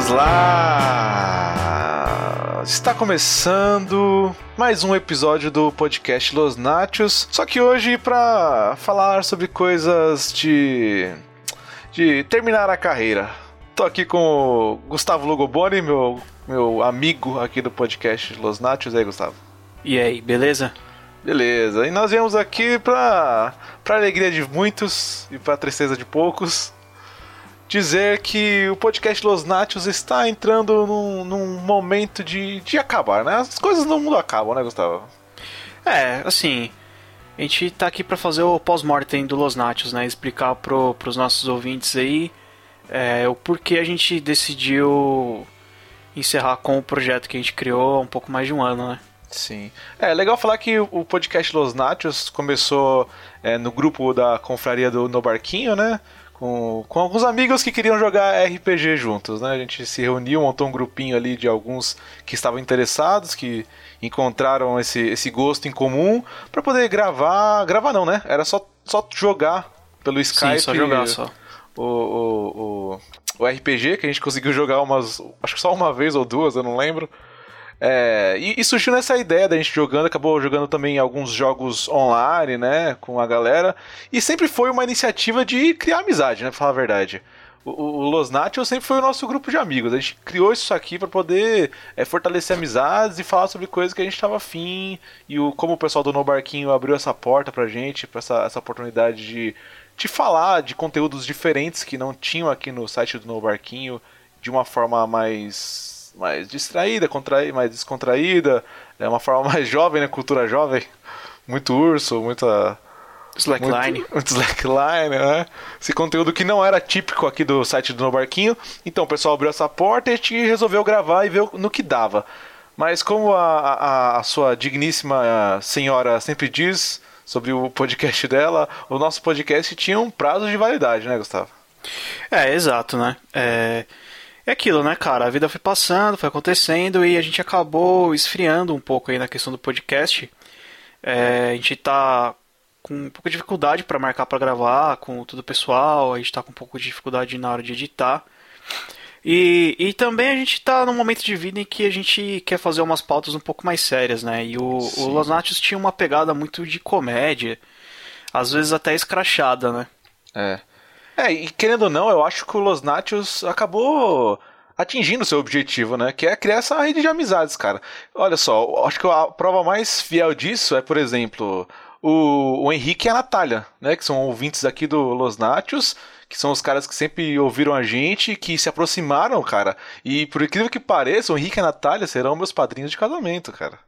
Vamos lá! Está começando mais um episódio do podcast Los Nachos. Só que hoje para falar sobre coisas de de terminar a carreira. Tô aqui com o Gustavo Lugoboni, meu meu amigo aqui do podcast Los Nachos. E aí, Gustavo? E aí, beleza? Beleza. E nós viemos aqui para para alegria de muitos e para tristeza de poucos dizer que o podcast Los Nachos está entrando num, num momento de, de acabar, né? As coisas no mundo acabam, né, Gustavo? É, assim, a gente tá aqui para fazer o pós-mortem do Los Nachos, né? Explicar pro, pros nossos ouvintes aí é, o porquê a gente decidiu encerrar com o projeto que a gente criou há um pouco mais de um ano, né? Sim. É legal falar que o podcast Los Nachos começou é, no grupo da confraria do No Barquinho, né? Com, com alguns amigos que queriam jogar RPG juntos, né? A gente se reuniu, montou um grupinho ali de alguns que estavam interessados, que encontraram esse, esse gosto em comum para poder gravar. Gravar não, né? Era só, só jogar pelo Skype. Sim, só jogar só. O, o, o, o RPG, que a gente conseguiu jogar umas. Acho que só uma vez ou duas, eu não lembro. É, e, e, surgiu nessa ideia da gente jogando, acabou jogando também alguns jogos online, né, com a galera. E sempre foi uma iniciativa de criar amizade, né, pra falar a verdade. O, o Los Nachos sempre foi o nosso grupo de amigos. A gente criou isso aqui para poder é, fortalecer amizades e falar sobre coisas que a gente estava afim. E o, como o pessoal do No Barquinho abriu essa porta pra gente, pra essa, essa oportunidade de, de falar de conteúdos diferentes que não tinham aqui no site do No Barquinho de uma forma mais mais distraída, contraí, mais descontraída, é uma forma mais jovem, né? Cultura jovem. Muito urso, muita. Slackline. Muito, muito slackline, né? Esse conteúdo que não era típico aqui do site do No Barquinho. Então o pessoal abriu essa porta e a gente resolveu gravar e ver no que dava. Mas como a, a, a sua digníssima senhora sempre diz sobre o podcast dela, o nosso podcast tinha um prazo de validade, né, Gustavo? É, exato, né? É. É aquilo, né, cara? A vida foi passando, foi acontecendo e a gente acabou esfriando um pouco aí na questão do podcast. É, a gente tá com um pouco de dificuldade para marcar para gravar com tudo pessoal, a gente tá com um pouco de dificuldade na hora de editar. E, e também a gente tá num momento de vida em que a gente quer fazer umas pautas um pouco mais sérias, né? E o, o Los Nachos tinha uma pegada muito de comédia, às vezes até escrachada, né? É. É, e querendo ou não, eu acho que o Los Nachos acabou atingindo seu objetivo, né? Que é criar essa rede de amizades, cara. Olha só, acho que a prova mais fiel disso é, por exemplo, o, o Henrique e a Natália, né? Que são ouvintes aqui do Los Nachos, que são os caras que sempre ouviram a gente, que se aproximaram, cara. E por incrível que pareça, o Henrique e a Natália serão meus padrinhos de casamento, cara.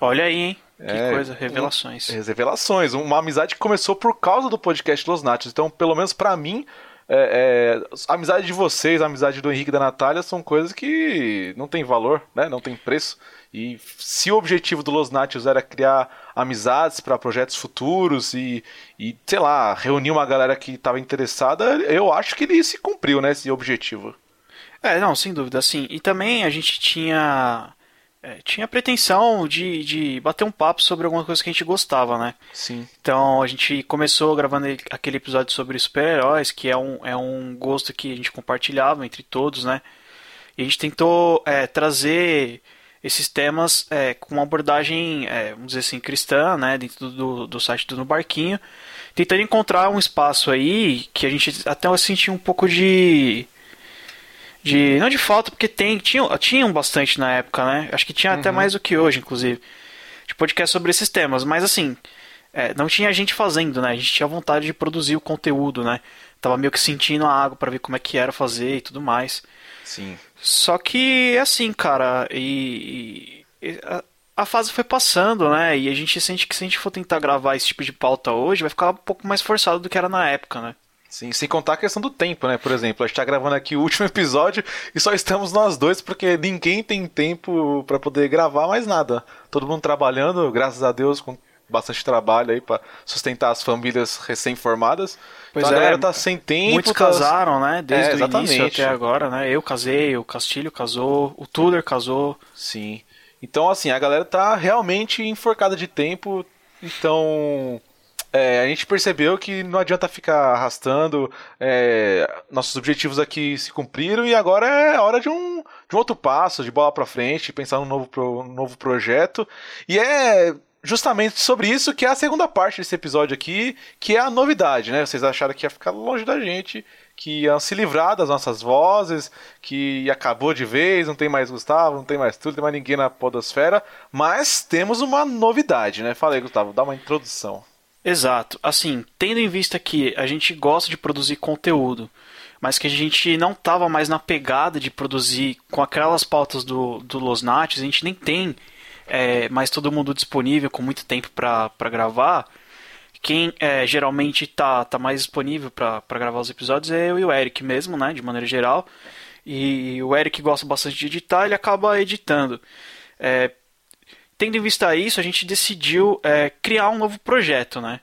Olha aí, hein? Que é, coisa, revelações. Um, revelações. Uma amizade que começou por causa do podcast Los Nachos. Então, pelo menos para mim, é, é, a amizade de vocês, a amizade do Henrique e da Natália são coisas que não tem valor, né? Não tem preço. E se o objetivo do Los Nachos era criar amizades para projetos futuros e, e, sei lá, reunir uma galera que estava interessada, eu acho que ele se cumpriu, né? Esse objetivo. É, não, sem dúvida, sim. E também a gente tinha é, tinha a pretensão de, de bater um papo sobre alguma coisa que a gente gostava, né? Sim. Então a gente começou gravando aquele episódio sobre super-heróis, que é um, é um gosto que a gente compartilhava entre todos, né? E a gente tentou é, trazer esses temas é, com uma abordagem, é, vamos dizer assim, cristã, né? Dentro do, do site do No Barquinho. Tentando encontrar um espaço aí que a gente até sentia um pouco de de não de falta porque tem tinham tinham bastante na época né? Acho que tinha uhum. até mais do que hoje inclusive de podcast sobre esses temas. Mas assim é, não tinha gente fazendo né? A gente tinha vontade de produzir o conteúdo né? Tava meio que sentindo a água para ver como é que era fazer e tudo mais. Sim. Só que assim cara e, e a, a fase foi passando né? E a gente sente que se a gente for tentar gravar esse tipo de pauta hoje vai ficar um pouco mais forçado do que era na época né Sim, sem contar a questão do tempo, né? Por exemplo, a gente tá gravando aqui o último episódio e só estamos nós dois porque ninguém tem tempo para poder gravar mais nada. Todo mundo trabalhando, graças a Deus, com bastante trabalho aí para sustentar as famílias recém-formadas. Pois então, a galera é, tá sem tempo. Muitos tá... casaram, né? Desde é, o início até agora, né? Eu casei, o Castilho casou, o Tuller casou. Sim. Então, assim, a galera tá realmente enforcada de tempo. Então, é, a gente percebeu que não adianta ficar arrastando, é, nossos objetivos aqui se cumpriram e agora é hora de um, de um outro passo, de bola para frente, pensar num novo, um novo projeto. E é justamente sobre isso que é a segunda parte desse episódio aqui, que é a novidade, né? Vocês acharam que ia ficar longe da gente, que iam se livrar das nossas vozes, que acabou de vez, não tem mais Gustavo, não tem mais tudo, não tem mais ninguém na podosfera, mas temos uma novidade, né? Fala aí, Gustavo, dá uma introdução. Exato. Assim, tendo em vista que a gente gosta de produzir conteúdo, mas que a gente não estava mais na pegada de produzir com aquelas pautas do, do Los Nates, a gente nem tem é, mais todo mundo disponível com muito tempo para gravar. Quem é, geralmente tá, tá mais disponível para gravar os episódios é eu e o Eric mesmo, né, de maneira geral. E o Eric gosta bastante de editar, ele acaba editando. É, tendo em vista isso, a gente decidiu é, criar um novo projeto, né?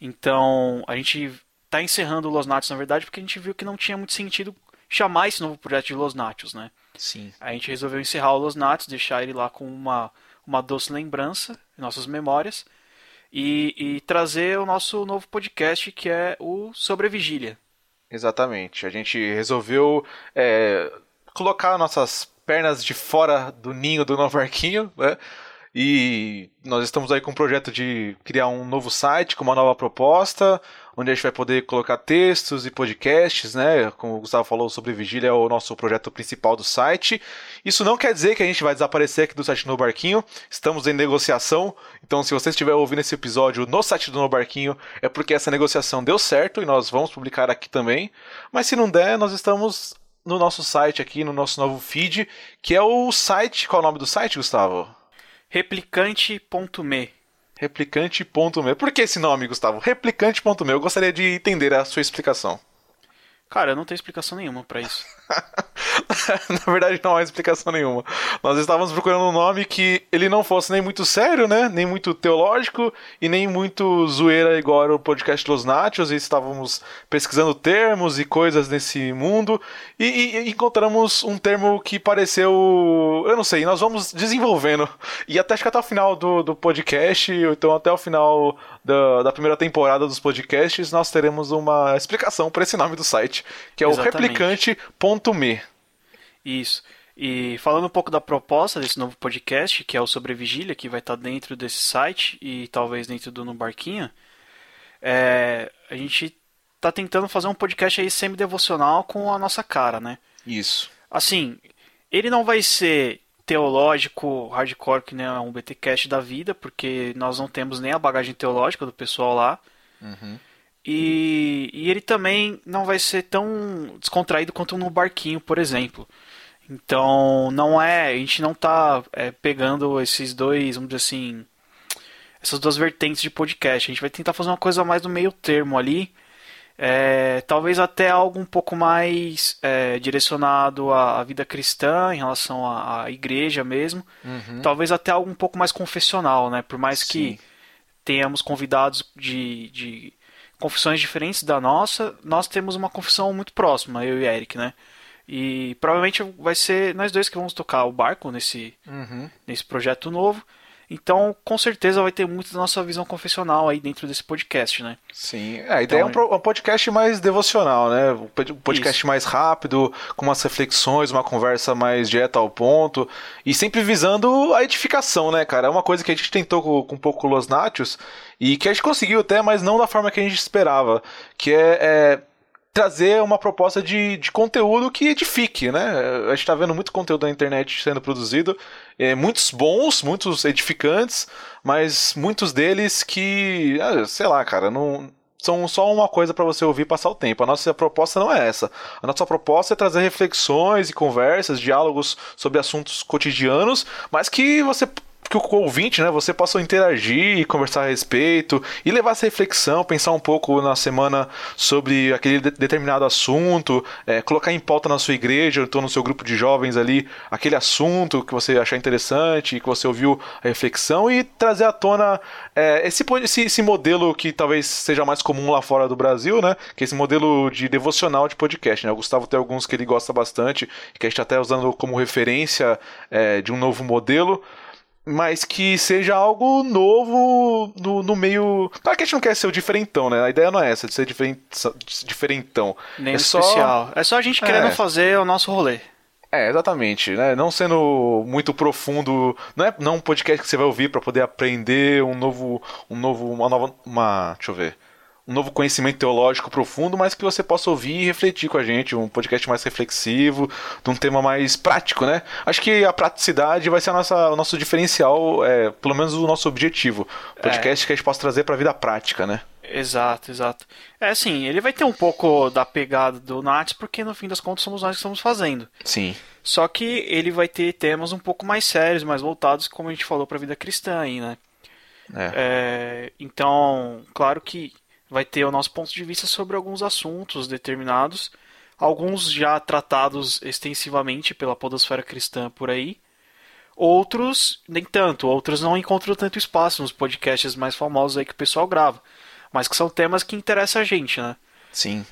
Então, a gente está encerrando o Los Natos, na verdade, porque a gente viu que não tinha muito sentido chamar esse novo projeto de Los Natos, né? Sim. A gente resolveu encerrar o Los Natos, deixar ele lá com uma, uma doce lembrança em nossas memórias e, e trazer o nosso novo podcast, que é o Sobre Vigília. Exatamente. A gente resolveu é, colocar nossas pernas de fora do ninho do novo arquinho, né? E nós estamos aí com um projeto de criar um novo site com uma nova proposta, onde a gente vai poder colocar textos e podcasts, né? Como o Gustavo falou, sobre Vigília é o nosso projeto principal do site. Isso não quer dizer que a gente vai desaparecer aqui do site No Barquinho, estamos em negociação. Então, se você estiver ouvindo esse episódio no site do No Barquinho, é porque essa negociação deu certo e nós vamos publicar aqui também. Mas se não der, nós estamos no nosso site aqui, no nosso novo feed, que é o site. Qual é o nome do site, Gustavo? Replicante.me. Replicante.me. Por que esse nome, Gustavo? Replicante.me. Eu gostaria de entender a sua explicação. Cara, eu não tenho explicação nenhuma para isso. Na verdade, não há explicação nenhuma. Nós estávamos procurando um nome que ele não fosse nem muito sério, né? Nem muito teológico e nem muito zoeira igual era o podcast Los Nachos. E estávamos pesquisando termos e coisas nesse mundo e, e, encontramos um termo que pareceu. Eu não sei, nós vamos desenvolvendo. E até acho que até o final do, do podcast, ou então até o final da, da primeira temporada dos podcasts, nós teremos uma explicação para esse nome do site, que é Exatamente. o replicante.me. Isso. E falando um pouco da proposta desse novo podcast, que é o Sobre Vigília, que vai estar dentro desse site e talvez dentro do No Barquinho, é, a gente está tentando fazer um podcast aí semi-devocional com a nossa cara, né? Isso. Assim, ele não vai ser teológico hardcore que nem é um BTcast da vida, porque nós não temos nem a bagagem teológica do pessoal lá. Uhum. E, e ele também não vai ser tão descontraído quanto no barquinho, por exemplo. Então, não é. A gente não tá é, pegando esses dois, vamos dizer assim. Essas duas vertentes de podcast. A gente vai tentar fazer uma coisa mais no meio termo ali. É, talvez até algo um pouco mais é, direcionado à, à, vida cristã, em relação à, à igreja mesmo. Uhum. Talvez até algo um pouco mais confessional, né? Por mais Sim. que tenhamos convidados de, de confissões diferentes da nossa, nós temos uma confissão muito próxima, eu e Eric, né? E provavelmente vai ser nós dois que vamos tocar o barco nesse, uhum. nesse projeto novo. Então, com certeza vai ter muito da nossa visão confessional aí dentro desse podcast, né? Sim, é, a ideia então, é um, podcast mais devocional, né? Um podcast isso. mais rápido, com umas reflexões, uma conversa mais direta ao ponto, e sempre visando a edificação, né, cara? É uma coisa que a gente tentou com, com um pouco Los Nachos, e que a gente conseguiu até, mas não da forma que a gente esperava, que é, é trazer uma proposta de, de conteúdo que edifique, né? A gente está vendo muito conteúdo na internet sendo produzido, é, muitos bons, muitos edificantes, mas muitos deles que, ah, sei lá, cara, não são só uma coisa para você ouvir e passar o tempo. A nossa proposta não é essa. A nossa proposta é trazer reflexões e conversas, diálogos sobre assuntos cotidianos, mas que você que o ouvinte, né, você possa interagir conversar a respeito e levar essa reflexão, pensar um pouco na semana sobre aquele de determinado assunto, é, colocar em pauta na sua igreja, então no seu grupo de jovens ali, aquele assunto que você achar interessante, que você ouviu a reflexão e trazer à tona é, esse, esse, esse, modelo que talvez seja mais comum lá fora do Brasil, né, que é esse modelo de devocional de podcast. Né? O Gustavo tem alguns que ele gosta bastante, que a gente está até usando como referência é, de um novo modelo. Mas que seja algo novo no, no meio. Claro que a gente não quer ser o diferentão, né? A ideia não é essa, de ser diferent... diferentão. Nem é só... especial. É só a gente querendo é. fazer o nosso rolê. É, exatamente, né? Não sendo muito profundo, não é não um podcast que você vai ouvir para poder aprender um novo, um novo, uma nova, uma, deixa eu ver, um novo conhecimento teológico profundo, mas que você possa ouvir e refletir com a gente, um podcast mais reflexivo, de um tema mais prático, né? Acho que a praticidade vai ser a nossa, o nosso diferencial, é, pelo menos o nosso objetivo. Podcast é. que a gente possa trazer para a vida prática, né? Exato, exato. É assim, ele vai ter um pouco da pegada do Nats, porque no fim das contas somos nós que estamos fazendo. Sim. Só que ele vai ter temas um pouco mais sérios, mais voltados, como a gente falou, para a vida cristã aí, né? É. É, então, claro que vai ter o nosso ponto de vista sobre alguns assuntos determinados, alguns já tratados extensivamente pela podosfera cristã por aí, outros nem tanto, outros não encontram tanto espaço nos podcasts mais famosos aí que o pessoal grava, mas que são temas que interessam a gente, né? Sim.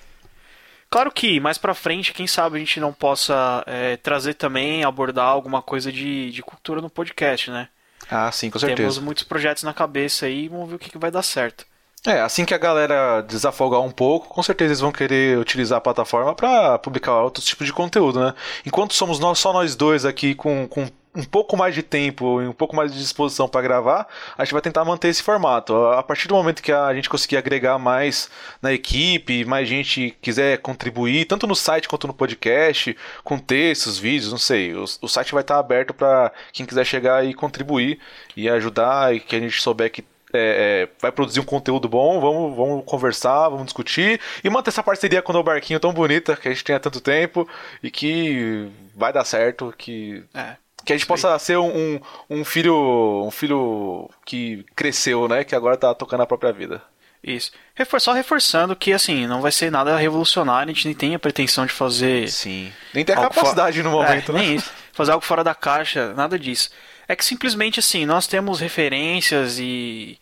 Claro que mais pra frente, quem sabe a gente não possa é, trazer também, abordar alguma coisa de, de cultura no podcast, né? Ah, sim, com certeza. Temos muitos projetos na cabeça aí, vamos ver o que, que vai dar certo. É, assim que a galera desafogar um pouco, com certeza eles vão querer utilizar a plataforma para publicar outros tipos de conteúdo, né? Enquanto somos nós, só nós dois aqui com, com um pouco mais de tempo e um pouco mais de disposição para gravar, a gente vai tentar manter esse formato. A partir do momento que a gente conseguir agregar mais na equipe, mais gente quiser contribuir, tanto no site quanto no podcast, com textos, vídeos, não sei, o, o site vai estar aberto para quem quiser chegar e contribuir e ajudar e que a gente souber que é, é, vai produzir um conteúdo bom, vamos, vamos conversar, vamos discutir e manter essa parceria com o Barquinho tão bonita que a gente tem há tanto tempo e que vai dar certo, que é, que a gente possa ser um, um filho um filho que cresceu, né, que agora tá tocando a própria vida. Isso. Só reforçando que, assim, não vai ser nada revolucionário, a gente nem tem a pretensão de fazer. Sim. Nem tem a capacidade no momento, é, né? Nem isso. Fazer algo fora da caixa, nada disso. É que simplesmente assim, nós temos referências e,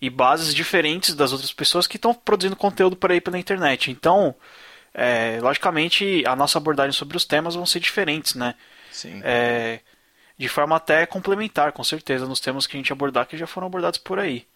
e bases diferentes das outras pessoas que estão produzindo conteúdo por aí pela internet. Então, é, logicamente, a nossa abordagem sobre os temas vão ser diferentes, né? Sim. É, de forma até complementar, com certeza, nos temas que a gente abordar que já foram abordados por aí.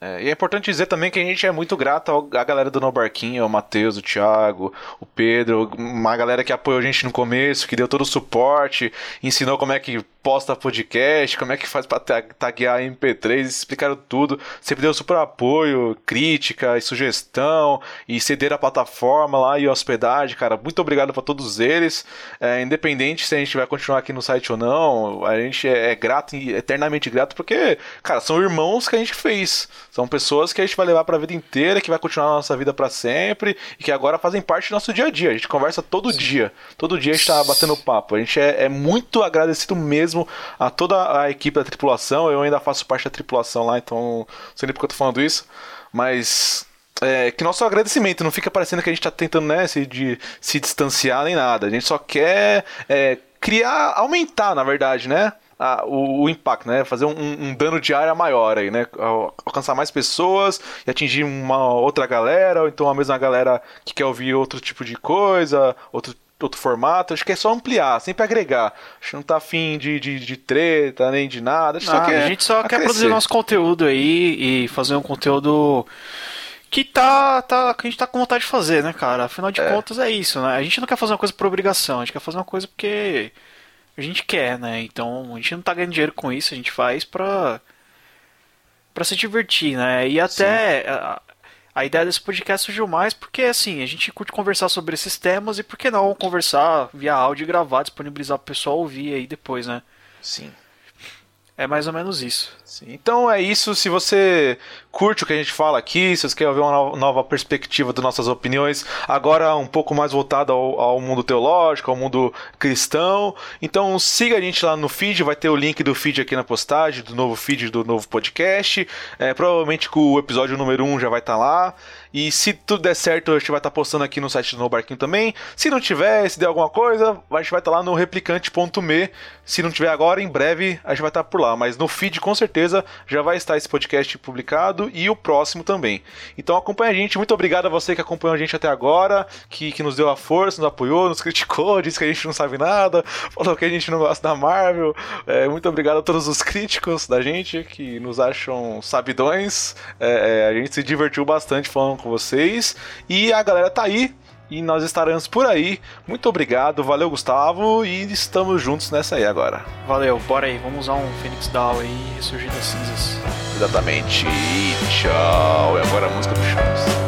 É, e é importante dizer também que a gente é muito grato à galera do No Barquinho, o Matheus, o Thiago, o Pedro, uma galera que apoiou a gente no começo, que deu todo o suporte, ensinou como é que posta podcast, como é que faz para taguear MP3, explicaram tudo. Sempre deu super apoio, crítica e sugestão, e ceder a plataforma lá e hospedagem, cara. Muito obrigado para todos eles. É, independente se a gente vai continuar aqui no site ou não, a gente é, é grato e eternamente grato, porque, cara, são irmãos que a gente fez. São pessoas que a gente vai levar para a vida inteira, que vai continuar na nossa vida para sempre e que agora fazem parte do nosso dia a dia. A gente conversa todo Sim. dia. Todo dia a gente tá batendo papo. A gente é, é muito agradecido mesmo mesmo a toda a equipe da tripulação. Eu ainda faço parte da tripulação lá, então não sei nem porque eu tô falando isso. Mas é, que nosso agradecimento não fica parecendo que a gente está tentando né, se, de, se distanciar nem nada. A gente só quer é, criar, aumentar, na verdade, né? A, o, o, impacto, né? Fazer um, um, dano de área maior aí, né? Alcançar mais pessoas e atingir uma outra galera, ou então a mesma galera que quer ouvir outro tipo de coisa, outro outro formato, acho que é só ampliar, sempre agregar. Acho que não tá afim de, de, de treta, nem de nada. A gente só quer, a gente só quer produzir nosso conteúdo aí e fazer um conteúdo que tá, tá que a gente tá com vontade de fazer, né, cara? Afinal de é. contas é isso, né? A gente não quer fazer uma coisa por obrigação, a gente quer fazer uma coisa porque a gente quer, né? Então a gente não tá ganhando dinheiro com isso, a gente faz pra para se divertir, né? E até a ideia desse podcast surgiu mais porque, assim, a gente curte conversar sobre esses temas e por que não conversar via áudio e gravar, disponibilizar para o pessoal ouvir aí depois, né? Sim. É mais ou menos isso. Sim. Então é isso. Se você curte o que a gente fala aqui, se você quer ver uma nova perspectiva das nossas opiniões, agora um pouco mais voltada ao, ao, mundo teológico, ao mundo cristão, então siga a gente lá no feed. Vai ter o link do feed aqui na postagem, do novo feed do novo podcast. É, provavelmente o episódio número 1 já vai estar tá lá. E se tudo der certo, a gente vai estar tá postando aqui no site do No Barquinho também. Se não tiver, se der alguma coisa, a gente vai estar tá lá no replicante.me. Se não tiver agora, em breve a gente vai estar tá por lá. mas no feed com certeza já vai estar esse podcast publicado e o próximo também. Então acompanha a gente, muito obrigado a você que acompanhou a gente até agora, que, que nos deu a força, nos apoiou, nos criticou, disse que a gente não sabe nada, falou que a gente não gosta da Marvel. É, muito obrigado a todos os críticos da gente que nos acham sabidões. É, é, a gente se divertiu bastante falando com vocês e a galera tá aí e nós estaremos por aí. Muito obrigado, valeu Gustavo e estamos juntos nessa aí agora. Valeu, bora aí, vamos usar um Phoenix Down aí e ressurgir das cinzas. Exatamente. E tchau. E agora a música do Chaves.